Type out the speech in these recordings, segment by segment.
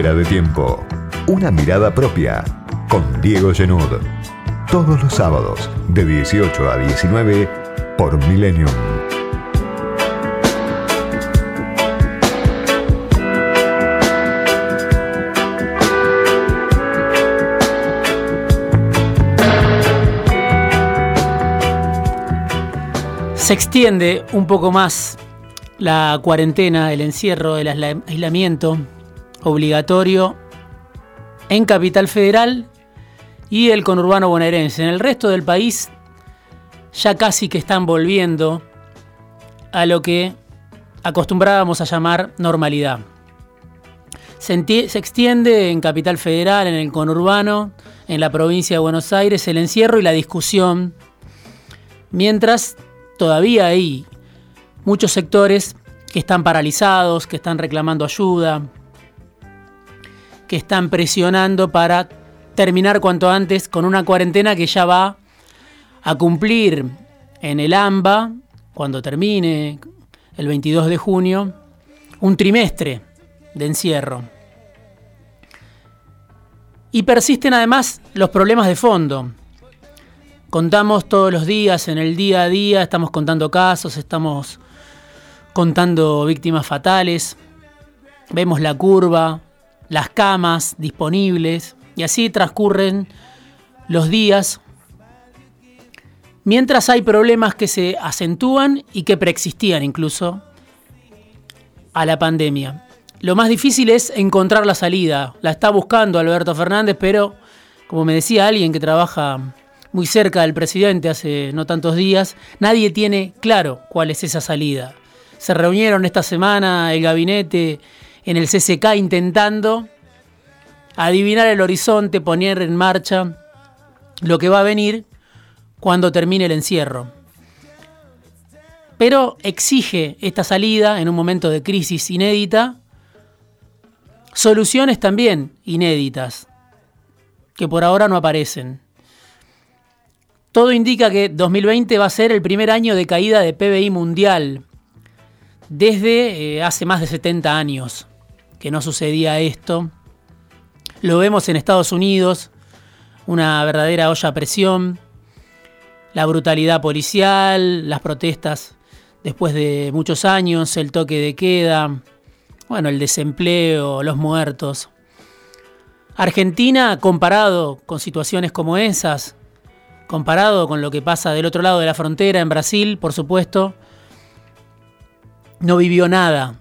De tiempo. Una mirada propia. Con Diego Genud. Todos los sábados, de 18 a 19, por Millennium. Se extiende un poco más la cuarentena, el encierro, el aislamiento obligatorio en Capital Federal y el conurbano bonaerense. En el resto del país ya casi que están volviendo a lo que acostumbrábamos a llamar normalidad. Se, extiende en Capital Federal, en el conurbano, en la provincia de Buenos Aires, el encierro y la discusión, mientras todavía hay muchos sectores que están paralizados, que están reclamando ayuda, que están presionando para terminar cuanto antes con una cuarentena que ya va a cumplir en el AMBA, cuando termine el 22 de junio, un trimestre de encierro. Y persisten además los problemas de fondo. Contamos todos los días, en el día a día, estamos contando casos, estamos contando víctimas fatales, vemos la curva, las camas disponibles, y así transcurren los días, mientras hay problemas que se acentúan y que preexistían incluso a la pandemia. Lo más difícil es encontrar la salida. La está buscando Alberto Fernández, pero como me decía alguien que trabaja muy cerca del presidente hace no tantos días, nadie tiene claro cuál es esa salida. Se reunieron esta semana el gabinete en el CCK intentando adivinar el horizonte, poner en marcha lo que va a venir cuando termine el encierro. Pero exige esta salida en un momento de crisis inédita soluciones también inéditas, que por ahora no aparecen. Todo indica que 2020 va a ser el primer año de caída de PBI mundial desde eh, hace más de 70 años que no sucedía esto. Lo vemos en Estados Unidos, una verdadera olla a presión, la brutalidad policial, las protestas después de muchos años, el toque de queda, bueno, el desempleo, los muertos. Argentina, comparado con situaciones como esas, comparado con lo que pasa del otro lado de la frontera, en Brasil, por supuesto, no vivió nada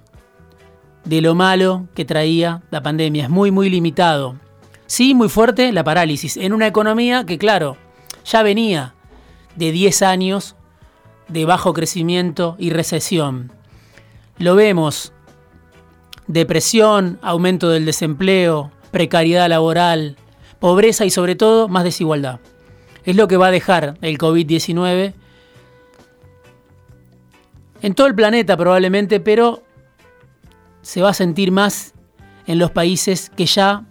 de lo malo que traía la pandemia. Es muy, muy limitado. Sí, muy fuerte la parálisis en una economía que, claro, ya venía de 10 años de bajo crecimiento y recesión. Lo vemos, depresión, aumento del desempleo, precariedad laboral, pobreza y sobre todo más desigualdad es lo que va a dejar el COVID-19 en todo el planeta probablemente, pero se va a sentir más en los países que ya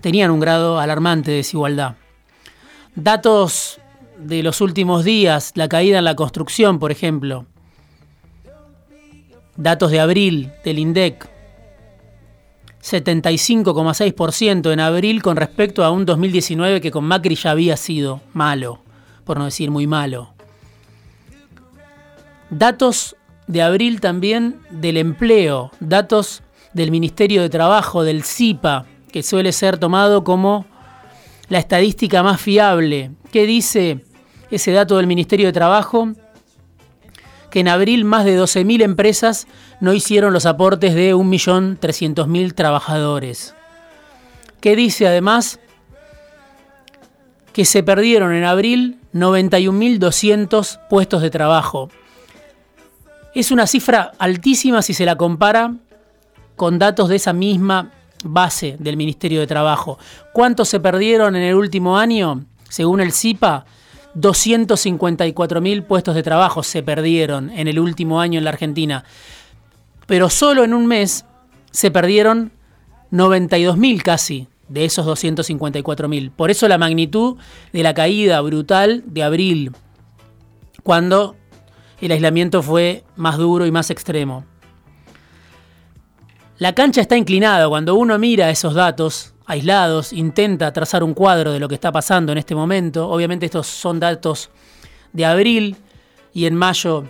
tenían un grado alarmante de desigualdad. Datos de los últimos días, la caída en la construcción, por ejemplo. Datos de abril del INDEC, 75,6% en abril con respecto a un 2019 que con Macri ya había sido malo, por no decir muy malo. Datos de abril también del empleo, datos del Ministerio de Trabajo, del CIPA, que suele ser tomado como la estadística más fiable. ¿Qué dice ese dato del Ministerio de Trabajo? que en abril más de 12.000 empresas no hicieron los aportes de 1.300.000 trabajadores. ¿Qué dice además? Que se perdieron en abril 91.200 puestos de trabajo. Es una cifra altísima si se la compara con datos de esa misma base del Ministerio de Trabajo. ¿Cuántos se perdieron en el último año? Según el CIPA, 254.000 puestos de trabajo se perdieron en el último año en la Argentina. Pero solo en un mes se perdieron 92.000 casi de esos 254.000. Por eso la magnitud de la caída brutal de abril, cuando el aislamiento fue más duro y más extremo. La cancha está inclinada. Cuando uno mira esos datos aislados, intenta trazar un cuadro de lo que está pasando en este momento. Obviamente estos son datos de abril y en mayo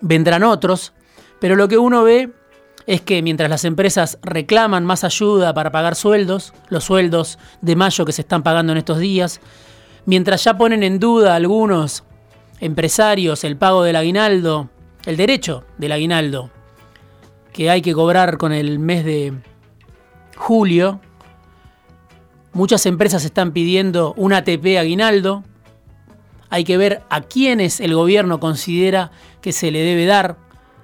vendrán otros. Pero lo que uno ve es que mientras las empresas reclaman más ayuda para pagar sueldos, los sueldos de mayo que se están pagando en estos días, mientras ya ponen en duda algunos empresarios el pago del aguinaldo, el derecho del aguinaldo, que hay que cobrar con el mes de julio, muchas empresas están pidiendo un ATP aguinaldo, hay que ver a quiénes el gobierno considera que se le debe dar,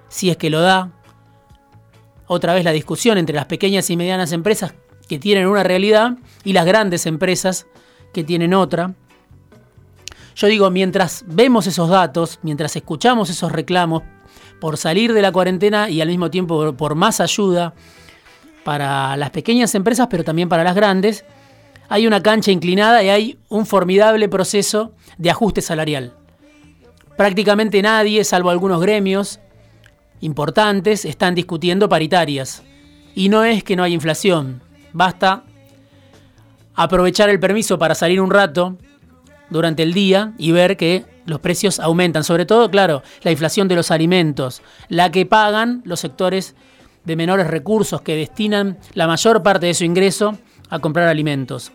si es que lo da, otra vez la discusión entre las pequeñas y medianas empresas que tienen una realidad y las grandes empresas que tienen otra. Yo digo, mientras vemos esos datos, mientras escuchamos esos reclamos por salir de la cuarentena y al mismo tiempo por más ayuda para las pequeñas empresas, pero también para las grandes, hay una cancha inclinada y hay un formidable proceso de ajuste salarial. Prácticamente nadie, salvo algunos gremios, importantes están discutiendo paritarias. Y no es que no haya inflación, basta aprovechar el permiso para salir un rato durante el día y ver que los precios aumentan. Sobre todo, claro, la inflación de los alimentos, la que pagan los sectores de menores recursos que destinan la mayor parte de su ingreso a comprar alimentos.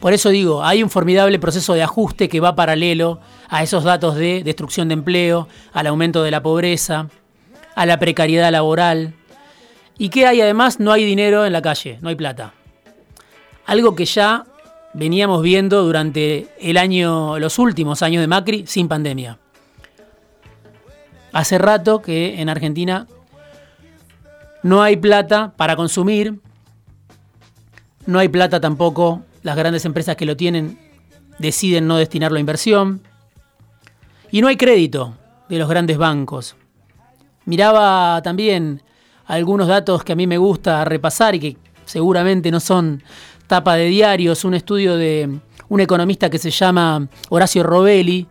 Por eso digo, hay un formidable proceso de ajuste que va paralelo a esos datos de destrucción de empleo, al aumento de la pobreza, a la precariedad laboral, y que hay además no hay dinero en la calle, no hay plata. Algo que ya veníamos viendo durante el año, los últimos años de Macri sin pandemia. Hace rato que en Argentina no hay plata para consumir, no hay plata tampoco, las grandes empresas que lo tienen deciden no destinarlo a inversión. Y no hay crédito de los grandes bancos. Miraba también algunos datos que a mí me gusta repasar y que seguramente no son tapa de diarios, un estudio de un economista que se llama Horacio Robelli,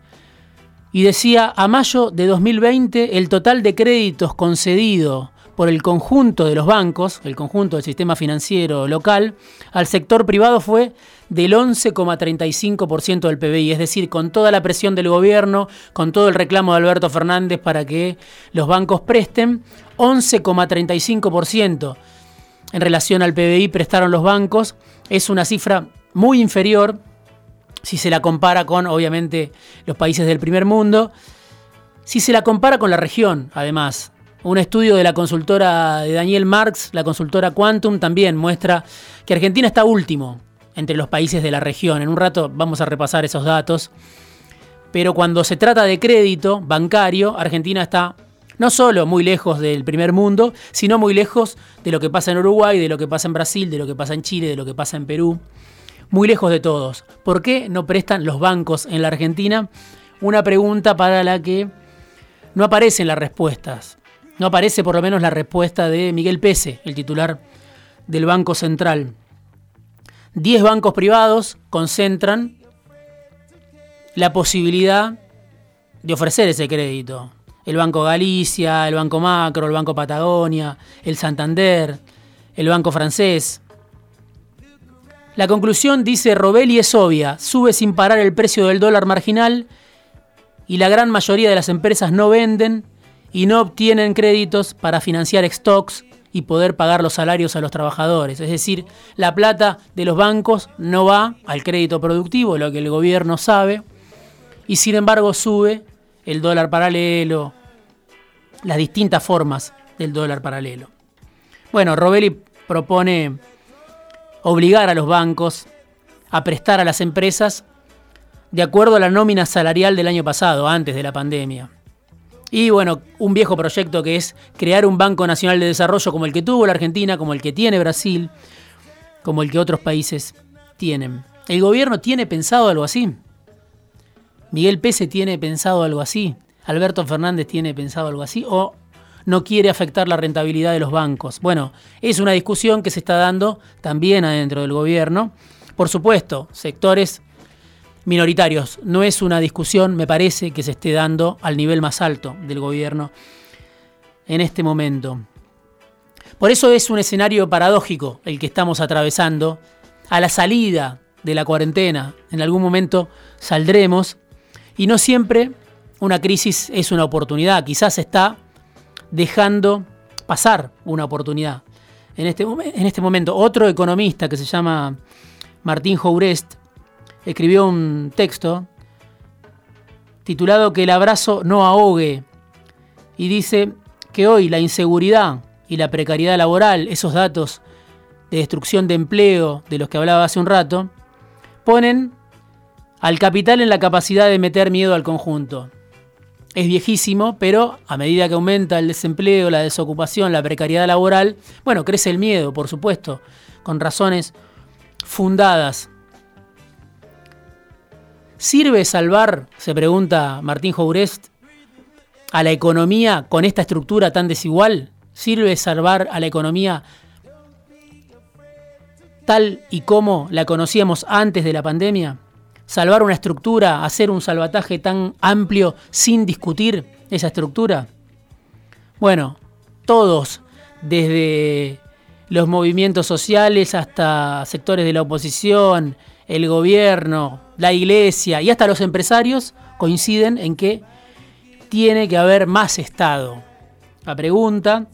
y decía, a mayo de 2020 el total de créditos concedido por el conjunto de los bancos, el conjunto del sistema financiero local, al sector privado fue del 11,35% del PBI, es decir, con toda la presión del gobierno, con todo el reclamo de Alberto Fernández para que los bancos presten, 11,35% en relación al PBI prestaron los bancos, es una cifra muy inferior si se la compara con, obviamente, los países del primer mundo, si se la compara con la región, además, un estudio de la consultora de Daniel Marx, la consultora Quantum, también muestra que Argentina está último entre los países de la región. En un rato vamos a repasar esos datos. Pero cuando se trata de crédito bancario, Argentina está no solo muy lejos del primer mundo, sino muy lejos de lo que pasa en Uruguay, de lo que pasa en Brasil, de lo que pasa en Chile, de lo que pasa en Perú. Muy lejos de todos. ¿Por qué no prestan los bancos en la Argentina? Una pregunta para la que no aparecen las respuestas. No aparece por lo menos la respuesta de Miguel Pese, el titular del Banco Central. Diez bancos privados concentran la posibilidad de ofrecer ese crédito. El Banco Galicia, el Banco Macro, el Banco Patagonia, el Santander, el Banco Francés. La conclusión, dice Robelli, es obvia. Sube sin parar el precio del dólar marginal y la gran mayoría de las empresas no venden y no obtienen créditos para financiar stocks y poder pagar los salarios a los trabajadores. Es decir, la plata de los bancos no va al crédito productivo, lo que el gobierno sabe, y sin embargo sube el dólar paralelo, las distintas formas del dólar paralelo. Bueno, Robelli propone obligar a los bancos a prestar a las empresas de acuerdo a la nómina salarial del año pasado, antes de la pandemia. Y bueno, un viejo proyecto que es crear un Banco Nacional de Desarrollo como el que tuvo la Argentina, como el que tiene Brasil, como el que otros países tienen. ¿El gobierno tiene pensado algo así? ¿Miguel Pese tiene pensado algo así? ¿Alberto Fernández tiene pensado algo así? ¿O no quiere afectar la rentabilidad de los bancos? Bueno, es una discusión que se está dando también adentro del gobierno. Por supuesto, sectores minoritarios. No es una discusión, me parece, que se esté dando al nivel más alto del gobierno en este momento. Por eso es un escenario paradójico el que estamos atravesando. A la salida de la cuarentena, en algún momento saldremos y no siempre una crisis es una oportunidad, quizás está dejando pasar una oportunidad. En este, en este momento, otro economista que se llama Martín Jourest escribió un texto titulado Que el abrazo no ahogue y dice que hoy la inseguridad y la precariedad laboral, esos datos de destrucción de empleo de los que hablaba hace un rato, ponen al capital en la capacidad de meter miedo al conjunto. Es viejísimo, pero a medida que aumenta el desempleo, la desocupación, la precariedad laboral, bueno, crece el miedo, por supuesto, con razones fundadas. ¿Sirve salvar, se pregunta Martín Jourest, a la economía con esta estructura tan desigual? ¿Sirve salvar a la economía tal y como la conocíamos antes de la pandemia? ¿Salvar una estructura, hacer un salvataje tan amplio sin discutir esa estructura? Bueno, todos, desde los movimientos sociales hasta sectores de la oposición, el gobierno, la iglesia y hasta los empresarios coinciden en que tiene que haber más Estado. La pregunta,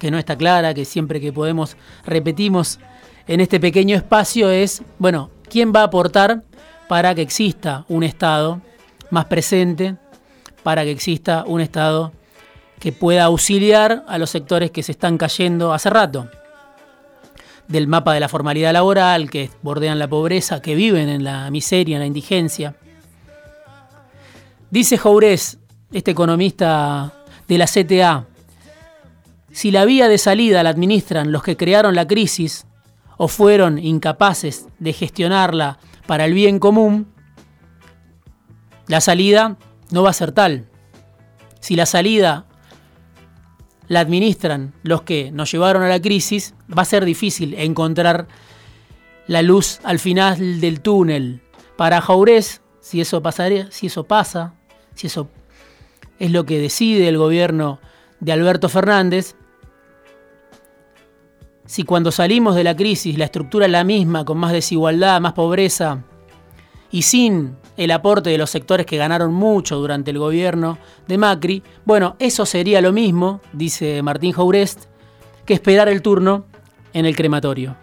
que no está clara, que siempre que podemos repetimos en este pequeño espacio es, bueno, ¿quién va a aportar para que exista un Estado más presente, para que exista un Estado que pueda auxiliar a los sectores que se están cayendo hace rato? Del mapa de la formalidad laboral, que bordean la pobreza, que viven en la miseria, en la indigencia. Dice Jourés, este economista de la CTA, si la vía de salida la administran los que crearon la crisis, o fueron incapaces de gestionarla para el bien común, la salida no va a ser tal. Si la salida la administran los que nos llevaron a la crisis, va a ser difícil encontrar la luz al final del túnel. Para Jaurés, si eso si eso pasa, si eso es lo que decide el gobierno de Alberto Fernández, si cuando salimos de la crisis la estructura es la misma, con más desigualdad, más pobreza, y sin el aporte de los sectores que ganaron mucho durante el gobierno de Macri, bueno, eso sería lo mismo, dice Martín Jaurest, que esperar el turno en el crematorio.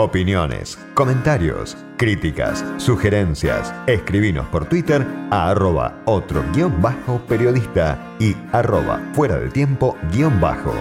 Opiniones, comentarios, críticas, sugerencias. Escribinos por Twitter a arroba otro guion bajo periodista y arroba fuera de tiempo guion bajo.